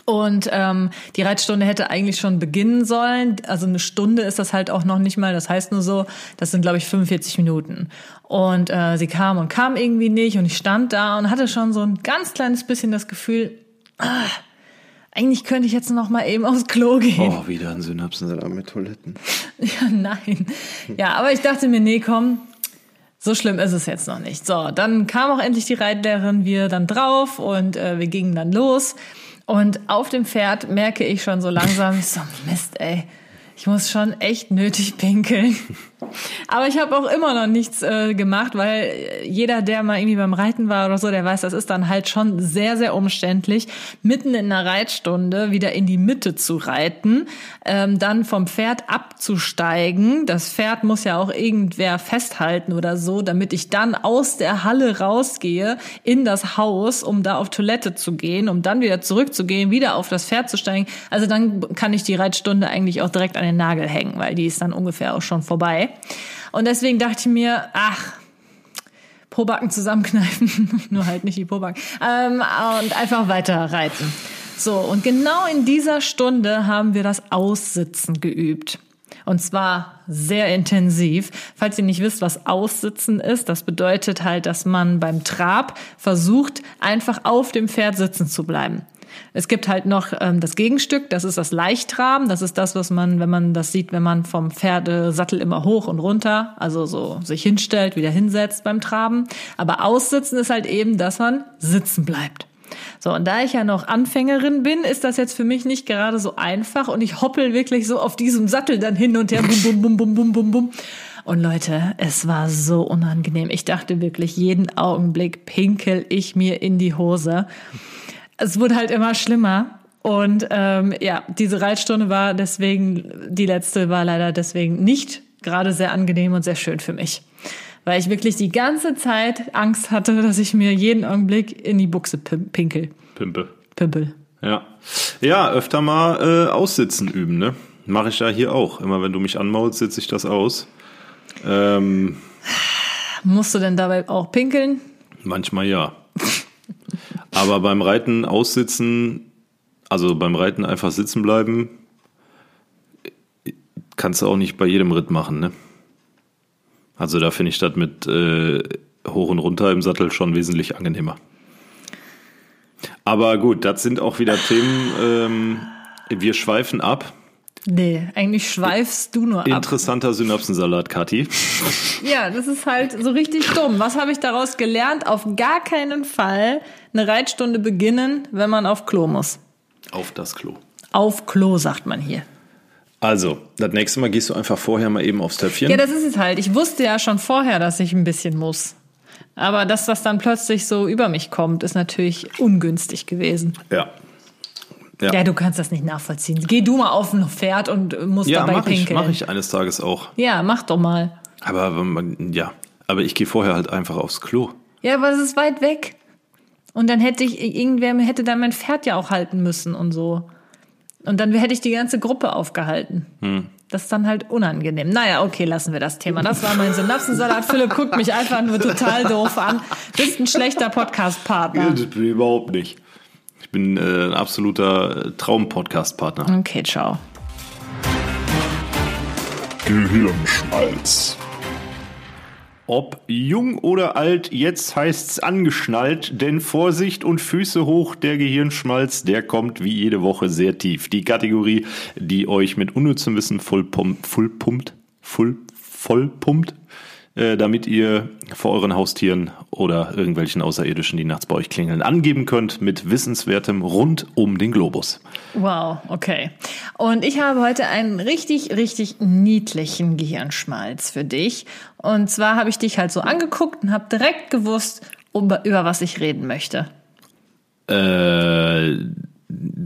Und ähm, die Reitstunde hätte eigentlich schon beginnen sollen. Also eine Stunde ist das halt auch noch nicht mal. Das heißt nur so, das sind, glaube ich, 45 Minuten. Und äh, sie kam und kam irgendwie nicht. Und ich stand da und hatte schon so ein ganz kleines bisschen das Gefühl, ah, eigentlich könnte ich jetzt noch mal eben aufs Klo gehen. Oh, wieder ein Synapsensalat mit Toiletten. Ja, nein. Ja, aber ich dachte mir, nee, komm, so schlimm ist es jetzt noch nicht. So, dann kam auch endlich die Reitlehrerin, wir dann drauf und äh, wir gingen dann los. Und auf dem Pferd merke ich schon so langsam, so Mist, ey, ich muss schon echt nötig pinkeln. Aber ich habe auch immer noch nichts äh, gemacht, weil jeder, der mal irgendwie beim Reiten war oder so, der weiß, das ist dann halt schon sehr, sehr umständlich, mitten in einer Reitstunde wieder in die Mitte zu reiten, ähm, dann vom Pferd abzusteigen. Das Pferd muss ja auch irgendwer festhalten oder so, damit ich dann aus der Halle rausgehe in das Haus, um da auf Toilette zu gehen, um dann wieder zurückzugehen, wieder auf das Pferd zu steigen. Also dann kann ich die Reitstunde eigentlich auch direkt an den Nagel hängen, weil die ist dann ungefähr auch schon vorbei. Und deswegen dachte ich mir, ach, Probacken zusammenkneifen, nur halt nicht die Probacken, ähm, und einfach weiter reiten. So, und genau in dieser Stunde haben wir das Aussitzen geübt. Und zwar sehr intensiv. Falls ihr nicht wisst, was Aussitzen ist, das bedeutet halt, dass man beim Trab versucht, einfach auf dem Pferd sitzen zu bleiben. Es gibt halt noch ähm, das Gegenstück, das ist das Leichtraben. Das ist das, was man, wenn man das sieht, wenn man vom Pferdesattel immer hoch und runter, also so sich hinstellt, wieder hinsetzt beim Traben. Aber Aussitzen ist halt eben, dass man sitzen bleibt. So, und da ich ja noch Anfängerin bin, ist das jetzt für mich nicht gerade so einfach und ich hoppel wirklich so auf diesem Sattel dann hin und her, bum, bum, bum, bum, bum, bum, bum. Und Leute, es war so unangenehm. Ich dachte wirklich, jeden Augenblick pinkel ich mir in die Hose. Es wurde halt immer schlimmer. Und ähm, ja, diese Reitstunde war deswegen, die letzte war leider deswegen nicht gerade sehr angenehm und sehr schön für mich. Weil ich wirklich die ganze Zeit Angst hatte, dass ich mir jeden Augenblick in die Buchse pim- pinkel. Pimpe. Pimpel. Ja. Ja, öfter mal äh, aussitzen üben, ne? Mache ich ja hier auch. Immer wenn du mich anmaulst, sitze ich das aus. Ähm, Musst du denn dabei auch pinkeln? manchmal ja. Aber beim Reiten aussitzen, also beim Reiten einfach sitzen bleiben, kannst du auch nicht bei jedem Ritt machen, ne? Also da finde ich das mit äh, hoch und runter im Sattel schon wesentlich angenehmer. Aber gut, das sind auch wieder Themen, ähm, wir schweifen ab. Nee, eigentlich schweifst du nur ab. Interessanter Synapsensalat, Kathi. Ja, das ist halt so richtig dumm. Was habe ich daraus gelernt? Auf gar keinen Fall eine Reitstunde beginnen, wenn man auf Klo muss. Auf das Klo. Auf Klo, sagt man hier. Also, das nächste Mal gehst du einfach vorher mal eben aufs Töpfchen. Ja, das ist es halt. Ich wusste ja schon vorher, dass ich ein bisschen muss. Aber das, was dann plötzlich so über mich kommt, ist natürlich ungünstig gewesen. ja. Ja. Ja, du kannst das nicht nachvollziehen. Geh du mal auf ein Pferd und musst Ja, dabei mache ich, pinkeln. mach ich eines Tages auch. Ja, mach doch mal. Aber ja, aber ich gehe vorher halt einfach aufs Klo. Ja, aber es ist weit weg. Und dann hätte ich, irgendwer hätte dann mein Pferd ja auch halten müssen und so. Und dann hätte ich die ganze Gruppe aufgehalten. Das ist dann halt unangenehm. Naja, okay, lassen wir das Thema. Das war mein Synapsensalat. Philipp guckt mich einfach nur total doof an. Bist ein schlechter Podcast-Partner. Überhaupt nicht. Ich bin äh, ein absoluter Traum-Podcast-Partner. Okay, ciao. Gehirnschmalz. Ob jung oder alt, jetzt heißt's angeschnallt, denn Vorsicht und Füße hoch, der Gehirnschmalz, der kommt wie jede Woche sehr tief. Die Kategorie, die euch mit unnützem Wissen vollpumpt, vollpumpt, voll, vollpumpt, äh, damit ihr vor euren Haustieren oder irgendwelchen Außerirdischen, die nachts bei euch klingeln, angeben könnt mit Wissenswertem rund um den Globus. Wow, okay. Und ich habe heute einen richtig, richtig niedlichen Gehirnschmalz für dich. Und zwar habe ich dich halt so angeguckt und habe direkt gewusst, über, über was ich reden möchte. Äh,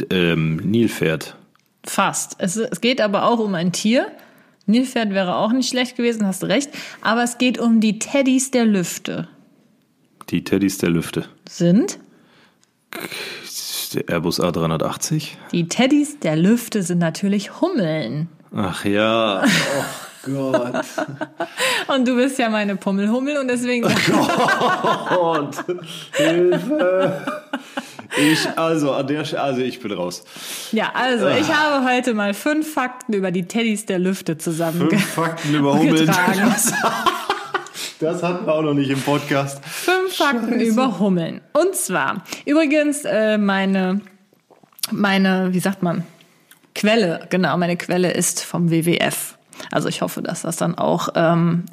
ähm, Nilpferd. Fast. Es, es geht aber auch um ein Tier. Nilpferd wäre auch nicht schlecht gewesen, hast du recht. Aber es geht um die Teddys der Lüfte. Die Teddys der Lüfte. Sind? Der Airbus A380. Die Teddys der Lüfte sind natürlich Hummeln. Ach ja. Oh Gott. Und du bist ja meine Pummelhummel und deswegen. Gott. Hilfe. Ich, also, an der, also ich bin raus. Ja, also ich habe heute mal fünf Fakten über die Teddys der Lüfte zusammen. Fünf Fakten über Hummeln. Das, hatten wir auch noch nicht im Podcast. Fünf Fakten über Hummeln. Und zwar, übrigens, äh, meine, meine, wie sagt man, Quelle, genau, meine Quelle ist vom WWF. Also ich hoffe, dass das dann auch ähm,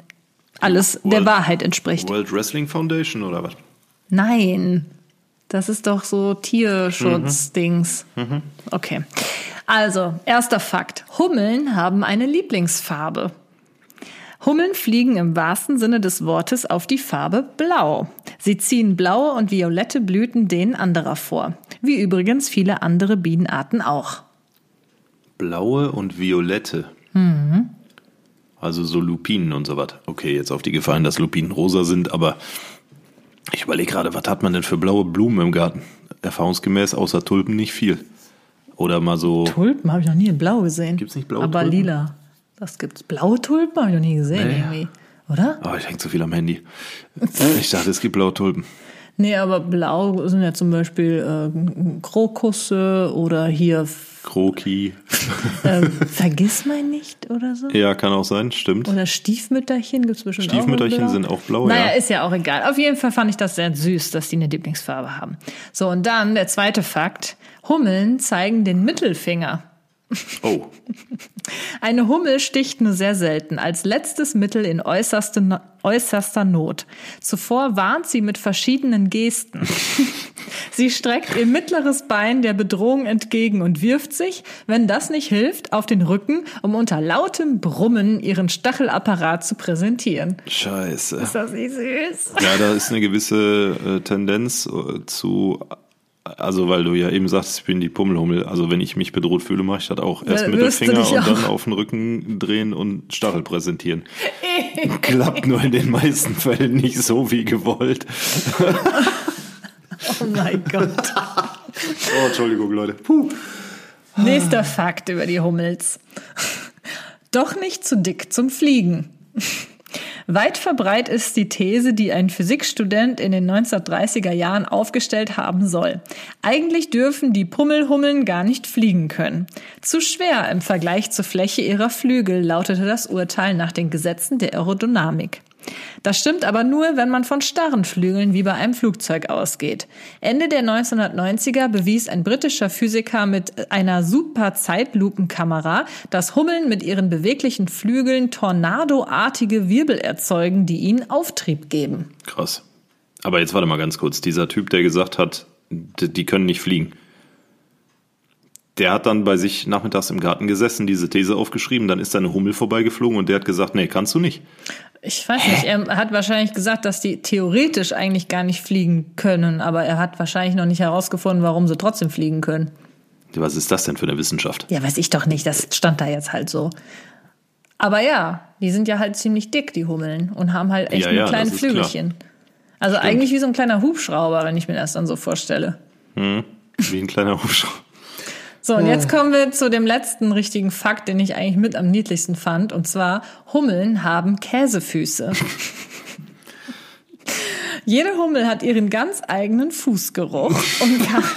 alles der World- Wahrheit entspricht. World Wrestling Foundation oder was? Nein, das ist doch so Tierschutz-Dings. Okay. Also, erster Fakt. Hummeln haben eine Lieblingsfarbe. Hummeln fliegen im wahrsten Sinne des Wortes auf die Farbe Blau. Sie ziehen blaue und violette Blüten denen anderer vor. Wie übrigens viele andere Bienenarten auch. Blaue und violette. Mhm. Also so Lupinen und so was. Okay, jetzt auf die Gefallen, dass Lupinen rosa sind, aber ich überlege gerade, was hat man denn für blaue Blumen im Garten? Erfahrungsgemäß außer Tulpen nicht viel. Oder mal so. Tulpen habe ich noch nie in Blau gesehen. Gibt's nicht blaue Aber Tulpen? lila. Das gibt's. Blaue Tulpen habe ich noch nie gesehen Nee. irgendwie. Oder? Oh, ich hänge zu viel am Handy. Ich dachte, es gibt blaue Tulpen. Nee, aber blau sind ja zum Beispiel äh, Krokusse oder hier Kroki. äh, Vergiss mein nicht oder so. Ja, kann auch sein, stimmt. Oder Stiefmütterchen gibt's bestimmt Stiefmütterchen auch. in sind auch blau, Naja, ja. ist ja auch egal. Auf jeden Fall fand ich das sehr süß, dass die eine Lieblingsfarbe haben. So, und dann der zweite Fakt. Hummeln zeigen den Mittelfinger. Oh, Eine Hummel sticht nur sehr selten, als letztes Mittel in äußerste, äußerster Not. Zuvor warnt sie mit verschiedenen Gesten. sie streckt ihr mittleres Bein der Bedrohung entgegen und wirft sich, wenn das nicht hilft, auf den Rücken, um unter lautem Brummen ihren Stachelapparat zu präsentieren. scheiße. Ist das nicht süß? Ja, da ist eine gewisse äh, Tendenz äh, zu, also weil du ja eben sagst, ich bin die Pummelhummel. Also wenn ich mich bedroht fühle, mache ich das auch. Erst Ja, du Mittelfinger dich und dann auf den Rücken drehen und Stachel präsentieren. Klappt nur in den meisten Fällen nicht so wie gewollt. Oh mein Gott. Oh, Entschuldigung, Leute. Puh. Nächster Fakt über die Hummels. Doch nicht zu dick zum Fliegen. Weit verbreitet ist die These, die ein Physikstudent in den 1930er Jahren aufgestellt haben soll. Eigentlich dürfen die Pummelhummeln gar nicht fliegen können. Zu schwer im Vergleich zur Fläche ihrer Flügel lautete das Urteil nach den Gesetzen der Aerodynamik. Das stimmt aber nur, wenn man von starren Flügeln wie bei einem Flugzeug ausgeht. Ende der 1990er bewies ein britischer Physiker mit einer super Zeitlupenkamera, dass Hummeln mit ihren beweglichen Flügeln tornadoartige Wirbel erzeugen, die ihnen Auftrieb geben. Krass. Aber jetzt warte mal ganz kurz. Dieser Typ, der gesagt hat, die können nicht fliegen. Der hat dann bei sich nachmittags im Garten gesessen, diese These aufgeschrieben, dann ist da eine Hummel vorbeigeflogen und der hat gesagt, nee, kannst du nicht. Ich weiß nicht, er hat wahrscheinlich gesagt, dass die theoretisch eigentlich gar nicht fliegen können, aber er hat wahrscheinlich noch nicht herausgefunden, warum sie trotzdem fliegen können. Was ist das denn für eine Wissenschaft? Ja, weiß ich doch nicht, das stand da jetzt halt so. Aber ja, die sind ja halt ziemlich dick, die Hummeln, und haben halt echt Ja, nur ja, kleine Flügelchen. Also eigentlich wie so ein kleiner Hubschrauber, wenn ich mir das dann so vorstelle. Wie ein kleiner Hubschrauber. So, und jetzt kommen wir zu dem letzten richtigen Fakt, den ich eigentlich mit am niedlichsten fand. Und zwar, Hummeln haben Käsefüße. Jede Hummel hat ihren ganz eigenen Fußgeruch und kann.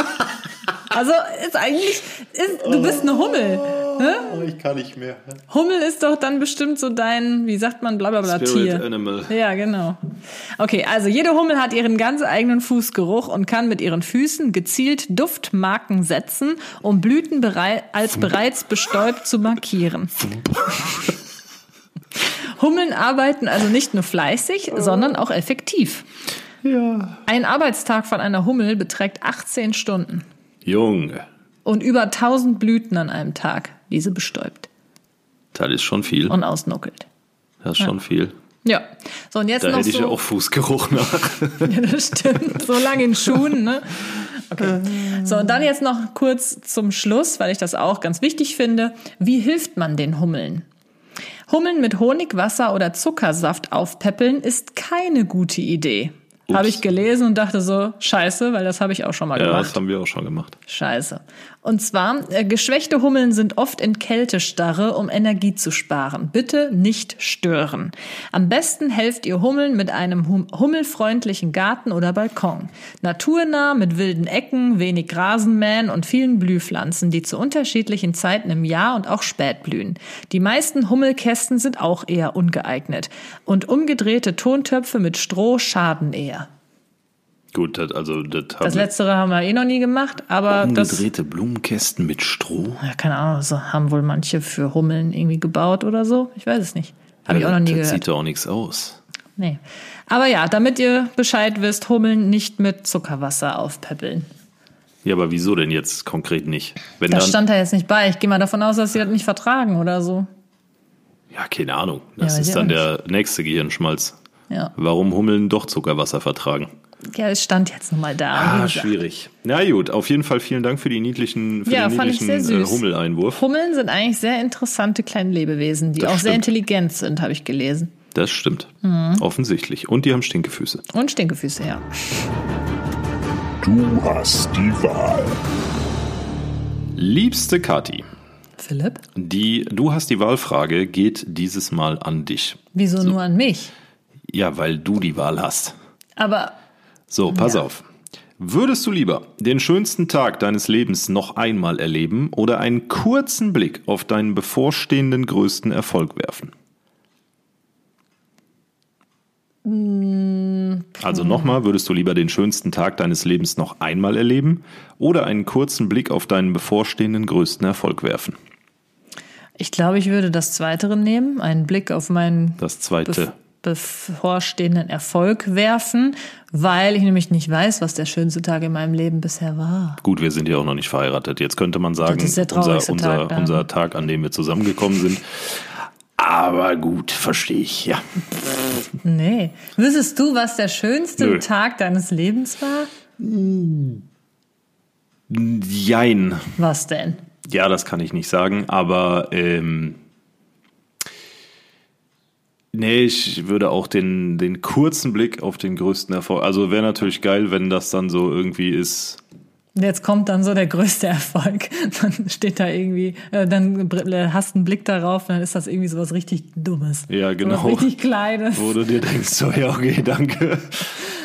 Also ist eigentlich, ist, du bist eine Hummel. Ne? Oh, ich kann nicht mehr. Hummel ist doch dann bestimmt so dein, wie sagt man, blablabla Spirit Tier. Animal. Ja, genau. Okay, also jede Hummel hat ihren ganz eigenen Fußgeruch und kann mit ihren Füßen gezielt Duftmarken setzen, um Blüten berei als bereits bestäubt zu markieren. Hummeln arbeiten also nicht nur fleißig, sondern auch effektiv. Ja. Ein Arbeitstag von einer Hummel beträgt 18 Stunden Junge, und über 1000 Blüten an einem Tag, diese bestäubt das ist schon viel. und ausnuckelt. Das ist schon viel. Ja, so und jetzt Da noch hätte ich so. ja auch Fußgeruch nach. Ja, das stimmt. So lange in Schuhen, ne? Okay. So, und dann jetzt noch kurz zum Schluss, weil ich das auch ganz wichtig finde. Wie hilft man den Hummeln? Hummeln mit Honig, Wasser oder Zuckersaft aufpäppeln ist keine gute Idee. Habe ich gelesen und dachte so, scheiße, weil das habe ich auch schon mal Ja, gemacht. das haben wir auch schon gemacht. Scheiße. Und zwar, äh, geschwächte Hummeln sind oft in Kältestarre, um Energie zu sparen. Bitte nicht stören. Am besten helft ihr Hummeln mit einem hum hummelfreundlichen Garten oder Balkon. Naturnah mit wilden Ecken, wenig Rasenmähen und vielen Blühpflanzen, die zu unterschiedlichen Zeiten im Jahr und auch spät blühen. Die meisten Hummelkästen sind auch eher ungeeignet. Und umgedrehte Tontöpfe mit Stroh schaden eher. Gut, das, also das haben Das letztere haben wir eh noch nie gemacht, aber das umgedrehte Blumenkästen mit Stroh. Ja, keine Ahnung, so haben wohl manche für Hummeln irgendwie gebaut oder so. Ich weiß es nicht. Habe ich auch noch nie das gehört. sieht doch auch nichts aus. Nee. Aber ja, damit ihr Bescheid wisst, Hummeln nicht mit Zuckerwasser aufpäppeln. Ja, aber wieso denn jetzt konkret nicht? Wenn Das dann, stand da jetzt nicht bei. Ich gehe mal davon aus, dass sie das nicht vertragen oder so. ja, keine Ahnung. Das Ja, ist dann der nächste Gehirnschmalz. Ja. Warum Hummeln doch Zuckerwasser vertragen? Ja, es stand jetzt nun mal da. Ah, schwierig. Na gut, auf jeden Fall vielen Dank für die niedlichen, für Ja, den fand ich niedlichen sehr äh, süß. Hummeleinwurf. Hummeln sind eigentlich sehr interessante kleine Lebewesen, die Das auch sehr stimmt. intelligent sind, habe ich gelesen. Das stimmt. Mhm. Offensichtlich. Und die haben Stinkefüße. Und Stinkefüße, ja. Du hast die Wahl. Liebste Kati, Philipp? die Du hast die Wahlfrage geht dieses Mal an dich. Wieso nur an mich? Ja, weil du die Wahl hast. Aber So, pass Ja. auf. Würdest du lieber den schönsten Tag deines Lebens noch einmal erleben oder einen kurzen Blick auf deinen bevorstehenden größten Erfolg werfen? Also nochmal, würdest du lieber den schönsten Tag deines Lebens noch einmal erleben oder einen kurzen Blick auf deinen bevorstehenden größten Erfolg werfen? ich glaube, ich würde das Zweitere nehmen, einen Blick auf meinen Das zweite. Bevorstehenden Erfolg werfen, weil ich nämlich nicht weiß, was der schönste Tag in meinem Leben bisher war. Gut, wir sind ja auch noch nicht verheiratet. Jetzt könnte man sagen, Das ist der unser, unser, Tag unser Tag, an dem wir zusammengekommen sind. Aber gut, verstehe ich, ja. Nee. Wüsstest du, was der schönste Nö. Tag deines Lebens war? Jein. Was denn? Ja, das kann ich nicht sagen, aber ähm, nee, ich würde auch den, den kurzen Blick auf den größten Erfolg. Also wäre natürlich geil, wenn das dann so irgendwie ist. Jetzt kommt dann so der größte Erfolg. Dann steht da irgendwie, äh, dann br- hast einen Blick darauf, dann ist das irgendwie so was richtig Dummes. Ja, So genau. Was richtig Kleines. Wo du dir denkst, so, ja, okay, danke.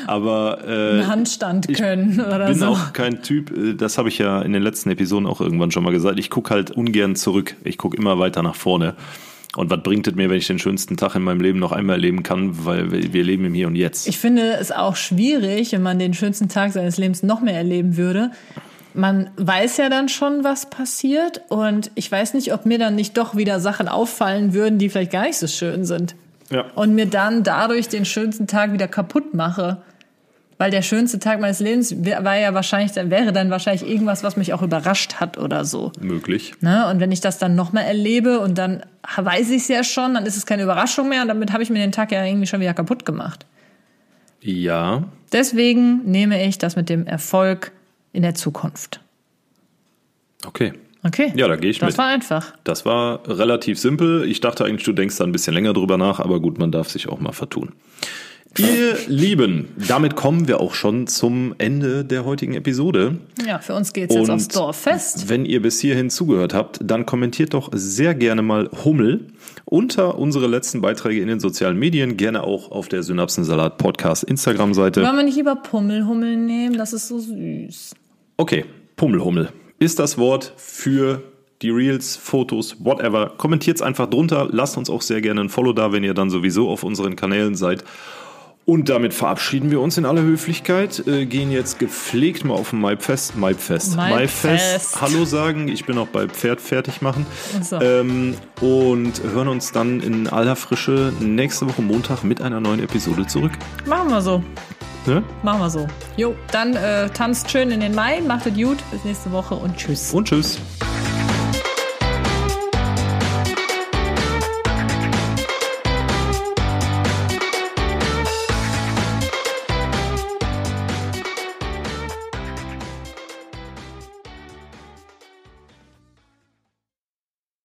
Aber äh, Einen Handstand können oder bin so. auch kein Typ, äh, das habe ich ja in den letzten Episoden auch irgendwann schon mal gesagt. Ich gucke halt ungern zurück. Ich gucke immer weiter nach vorne. Und was bringt es mir, wenn ich den schönsten Tag in meinem Leben noch einmal erleben kann, weil wir leben im Hier und Jetzt. Ich finde es auch schwierig, wenn man den schönsten Tag seines Lebens noch mehr erleben würde. Man weiß ja dann schon, was passiert. Und ich weiß nicht, ob mir dann nicht doch wieder Sachen auffallen würden, die vielleicht gar nicht so schön sind. Ja. Und mir dann dadurch den schönsten Tag wieder kaputt mache. Weil der schönste Tag meines Lebens war ja wahrscheinlich, wäre dann wahrscheinlich irgendwas, was mich auch überrascht hat oder so. Möglich. Ne? Und wenn ich das dann nochmal erlebe und dann weiß ich es ja schon, dann ist es keine Überraschung mehr und damit habe ich mir den Tag ja irgendwie schon wieder kaputt gemacht. Ja, Deswegen nehme ich das mit dem Erfolg in der Zukunft. okay. Okay? Ja, da gehe ich das mit. war einfach. Das war relativ simpel. Ich dachte eigentlich, du denkst da ein bisschen länger drüber nach, aber gut, man darf sich auch mal vertun. Ihr Lieben, damit kommen wir auch schon zum Ende der heutigen Episode. Ja, für uns geht's jetzt Und aufs Dorffest. Wenn ihr bis hierhin zugehört habt, dann kommentiert doch sehr gerne mal Hummel unter unsere letzten Beiträge in den sozialen Medien, gerne auch auf der Synapsensalat Podcast Instagram-Seite. Wollen wir nicht lieber Pummelhummel nehmen? Das ist so süß. Okay, Pummelhummel ist das Wort für die Reels, Fotos, whatever. Kommentiert's einfach drunter. Lasst uns auch sehr gerne ein Follow da, wenn ihr dann sowieso auf unseren Kanälen seid. Und damit verabschieden wir uns in aller Höflichkeit, äh, gehen jetzt gepflegt mal auf ein Maipfest, Maipfest, Maipfest. Hallo sagen. Ich bin auch bei Pferd fertig machen. So. Ähm, und hören uns dann in aller Frische nächste Woche Montag mit einer neuen Episode zurück. Machen wir so. Ne? Machen wir so. Jo, dann äh, tanzt schön in den Mai, macht es gut. Bis nächste Woche und tschüss. Und tschüss.